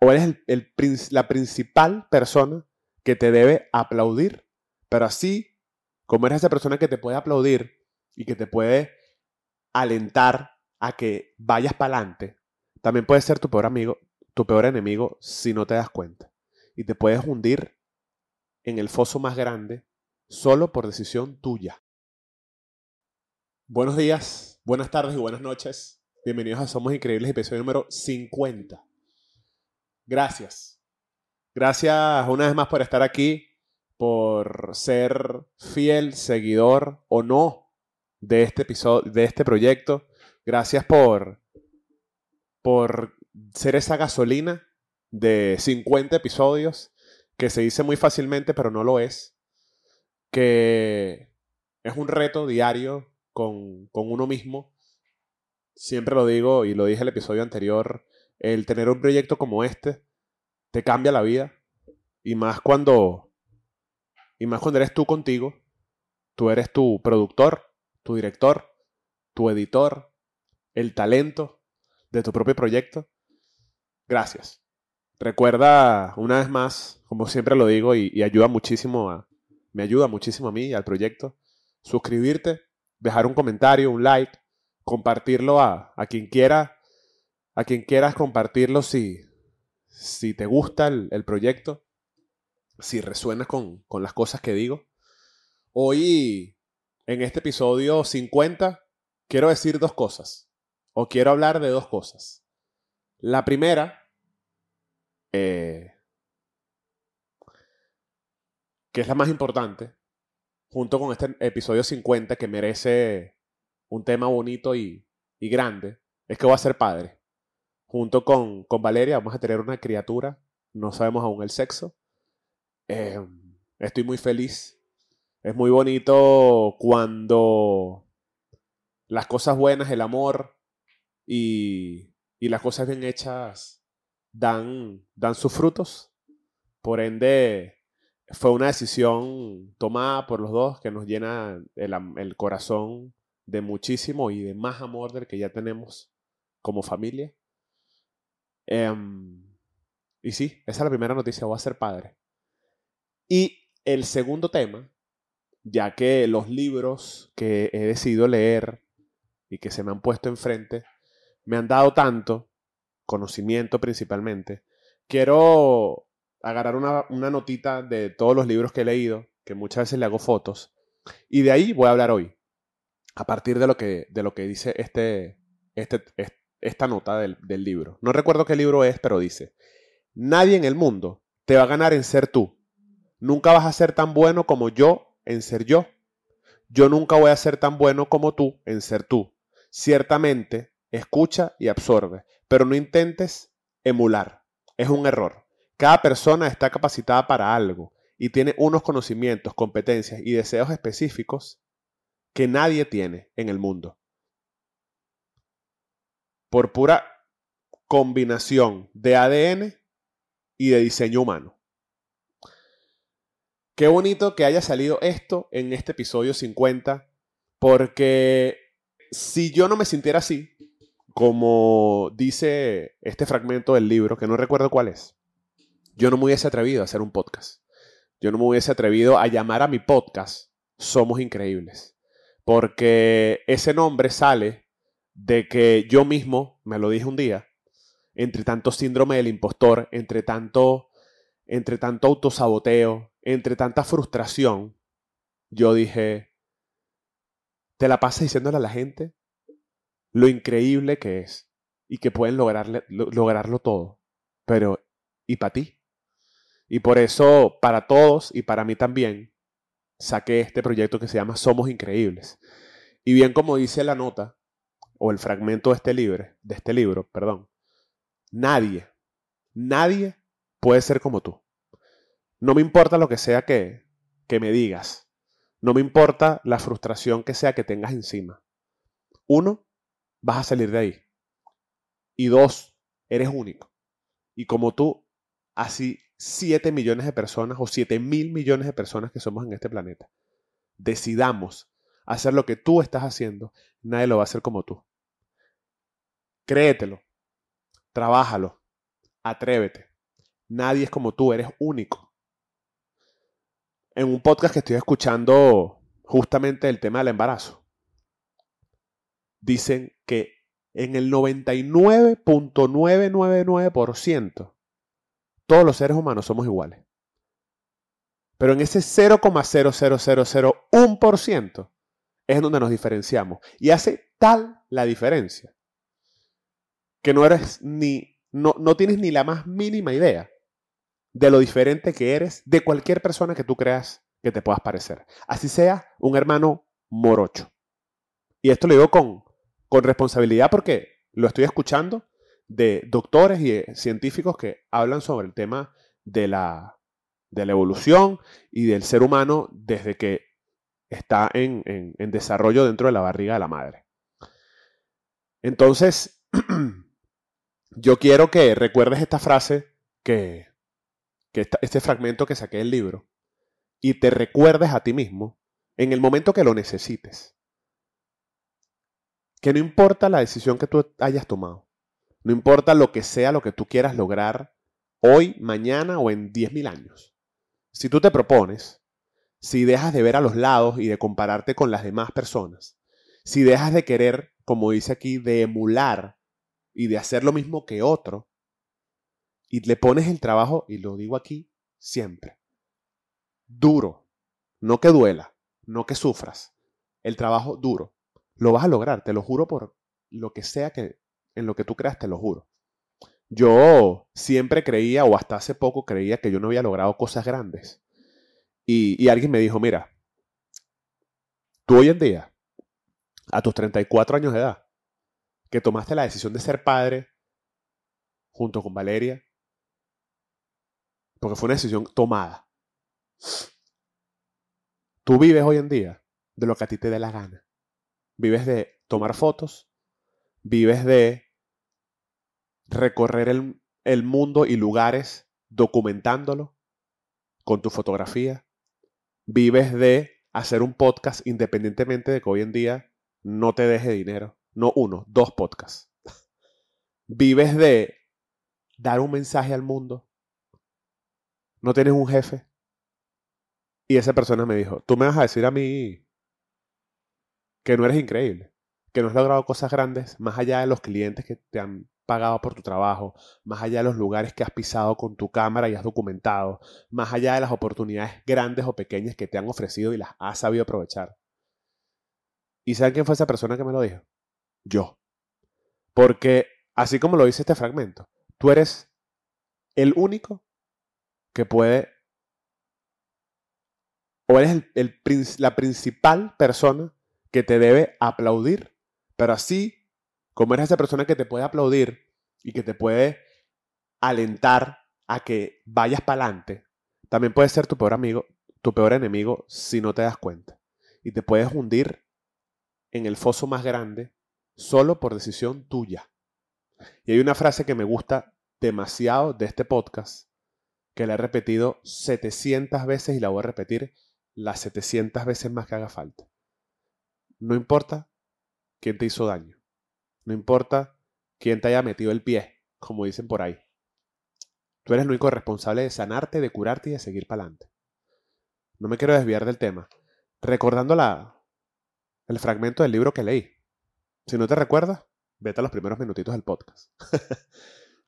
o eres la principal persona que te debe aplaudir, pero así como eres esa persona que te puede aplaudir y que te puede alentar a que vayas para adelante, también puede ser tu peor amigo, tu peor enemigo si no te das cuenta. Y te puedes hundir en el foso más grande solo por decisión tuya. Buenos días, buenas tardes y buenas noches. Bienvenidos a Somos Increíbles, episodio número 50. Gracias. Gracias una vez más por estar aquí, por ser fiel seguidor o no de este episodio, de este proyecto. Gracias por, por ser esa gasolina de 50 episodios que se dice muy fácilmente, pero no lo es. Que es un reto diario con, con uno mismo. Siempre lo digo y lo dije el episodio anterior el tener un proyecto como este te cambia la vida. Y más cuando. Y más cuando eres tú contigo. Tú eres tu productor, tu director, tu editor, el talento de tu propio proyecto. Gracias. Recuerda una vez más, como siempre lo digo, y, ayuda muchísimo a. Me ayuda muchísimo a mí y al proyecto. Suscribirte, dejar un comentario, un like, compartirlo a, a quien quiera a quien quieras compartirlo si, si te gusta el, proyecto, si resuenas con, con las cosas que digo. Hoy, en este episodio 50, quiero decir dos cosas, o quiero hablar de dos cosas. La primera, eh, que es la más importante, junto con este episodio 50 que merece un tema bonito y, y grande, es que voy a ser padre junto con, con Valeria vamos a tener una criatura, no sabemos aún el sexo. Em, estoy muy feliz. Es muy bonito cuando las cosas buenas, el amor y, y las cosas bien hechas dan, dan sus frutos. Por ende, fue una decisión tomada por los dos que nos llena el, el corazón de muchísimo y de más amor del que ya tenemos como familia. Em, y sí, esa es la primera noticia, voy a ser padre. Y el segundo tema, ya que los libros que he decidido leer y que se me han puesto enfrente me han dado tanto, conocimiento principalmente, quiero agarrar una, una notita de todos los libros que he leído, que muchas veces le hago fotos, y de ahí voy a hablar hoy, a partir de lo que, de lo que dice este, este, este esta nota del, libro. No recuerdo qué libro es, pero dice, nadie en el mundo te va a ganar en ser tú. Nunca vas a ser tan bueno como yo en ser yo. Yo nunca voy a ser tan bueno como tú en ser tú. Ciertamente, escucha y absorbe, pero no intentes emular. Es un error. Cada persona está capacitada para algo y tiene unos conocimientos, competencias y deseos específicos que nadie tiene en el mundo por pura combinación de ADN y de diseño humano. Qué bonito que haya salido esto en este episodio 50, porque si yo no me sintiera así, como dice este fragmento del libro, que no recuerdo cuál es, yo no me hubiese atrevido a hacer un podcast. Yo no me hubiese atrevido a llamar a mi podcast Somos Increíbles. Porque ese nombre sale de que yo mismo, me lo dije un día, entre tanto síndrome del impostor, entre tanto, entre tanto autosaboteo, entre tanta frustración, yo dije, te la pasas diciéndole a la gente lo increíble que es y que pueden lograrle, lograrlo todo, pero ¿y para ti? Y por eso, para todos y para mí también, saqué este proyecto que se llama Somos Increíbles. Y bien como dice la nota, o el fragmento de este libro, de este libro, perdón, nadie, nadie puede ser como tú. No me importa lo que sea que, que me digas. No me importa la frustración que sea que tengas encima. Uno, vas a salir de ahí. Y dos, eres único. Y como tú, así 7 millones de personas o 7 mil millones de personas que somos en este planeta, decidamos hacer lo que tú estás haciendo, nadie lo va a hacer como tú. Créetelo, trabájalo, atrévete. Nadie es como tú, eres único. En un podcast que estoy escuchando justamente el tema del embarazo, dicen que en el 99.999% todos los seres humanos somos iguales. Pero en ese 0,00001% es donde nos diferenciamos. Y hace tal la diferencia que no eres ni, no, no tienes ni la más mínima idea de lo diferente que eres de cualquier persona que tú creas que te puedas parecer. Así sea un hermano morocho. Y esto lo digo con, con responsabilidad porque lo estoy escuchando de doctores y científicos que hablan sobre el tema de la, de la evolución y del ser humano desde que está en, en desarrollo dentro de la barriga de la madre. Entonces, yo quiero que recuerdes esta frase que, que este fragmento que saqué del libro y te recuerdes a ti mismo en el momento que lo necesites. Que no importa la decisión que tú hayas tomado, no importa lo que sea lo que tú quieras lograr hoy, mañana o en 10.000 años. Si tú te propones, si dejas de ver a los lados y de compararte con las demás personas, si dejas de querer, como dice aquí, de emular y de hacer lo mismo que otro, y le pones el trabajo, y lo digo aquí siempre, duro, no que duela, no que sufras, el trabajo duro, lo vas a lograr, te lo juro por lo que sea que en lo que tú creas, te lo juro. Yo siempre creía, o hasta hace poco creía, que yo no había logrado cosas grandes. Y, y alguien me dijo, mira, tú hoy en día, a tus 34 años de edad, que tomaste la decisión de ser padre junto con Valeria, porque fue una decisión tomada. Tú vives hoy en día de lo que a ti te dé la gana. Vives de tomar fotos, vives de recorrer el, el mundo y lugares documentándolo con tu fotografía. Vives de hacer un podcast independientemente de que hoy en día no te deje dinero. No uno, dos podcasts. Vives de dar un mensaje al mundo no tienes un jefe. Y esa persona me dijo, tú me vas a decir a mí que no eres increíble, que no has logrado cosas grandes más allá de los clientes que te han pagado por tu trabajo, más allá de los lugares que has pisado con tu cámara y has documentado, más allá de las oportunidades grandes o pequeñas que te han ofrecido y las has sabido aprovechar. ¿Y saben quién fue esa persona que me lo dijo? Yo. Porque, así como lo dice este fragmento, tú eres el único que puede, o eres el, la principal persona que te debe aplaudir, pero así como eres esa persona que te puede aplaudir y que te puede alentar a que vayas para adelante, también puede ser tu peor amigo, tu peor enemigo si no te das cuenta. Y te puedes hundir en el foso más grande solo por decisión tuya. Y hay una frase que me gusta demasiado de este podcast, que la he repetido 700 veces y la voy a repetir las 700 veces más que haga falta. No importa quién te hizo daño. No importa quién te haya metido el pie, como dicen por ahí. Tú eres el único responsable de sanarte, de curarte y de seguir para adelante. No me quiero desviar del tema. Recordando la, el fragmento del libro que leí. Si no te recuerdas, vete a los primeros minutitos del podcast.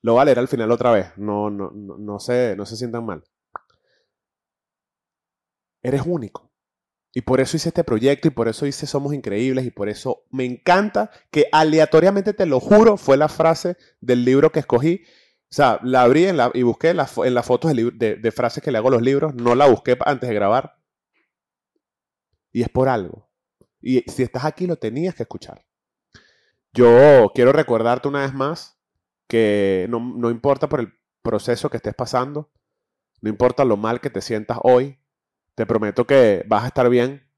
Lo voy a leer al final otra vez. No, no, no, no, se, no se sientan mal. Eres único. Y por eso hice este proyecto y por eso hice Somos Increíbles y por eso me encanta que aleatoriamente, te lo juro, fue la frase del libro que escogí. O sea, la abrí en la, y busqué en, en las fotos de, de, frases que le hago a los libros. No la busqué antes de grabar. Y es por algo. Y si estás aquí, lo tenías que escuchar. Yo quiero recordarte una vez más que no, importa por el proceso que estés pasando, no importa lo mal que te sientas hoy, te prometo que vas a estar bien.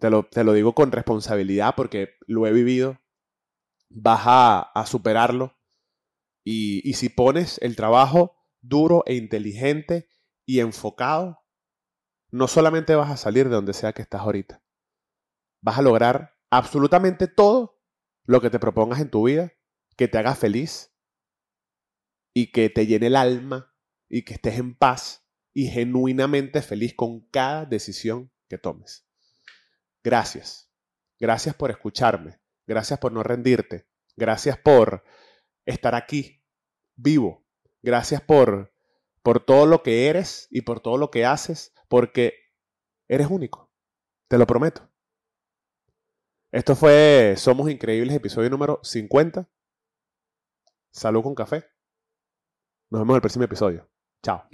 Te lo, te lo digo con responsabilidad porque lo he vivido. Vas a, superarlo. Y, y si pones el trabajo duro e inteligente y enfocado, no solamente vas a salir de donde sea que estás ahorita, vas a lograr absolutamente todo lo que te propongas en tu vida, que te haga feliz, y que te llene el alma y que estés en paz y genuinamente feliz con cada decisión que tomes. Gracias. Gracias por escucharme. Gracias por no rendirte. Gracias por estar aquí, vivo. Gracias por, por todo lo que eres y por todo lo que haces, porque eres único. Te lo prometo. Esto fue Somos Increíbles, episodio número 50. Salud con café. Nos vemos en el próximo episodio. Chao.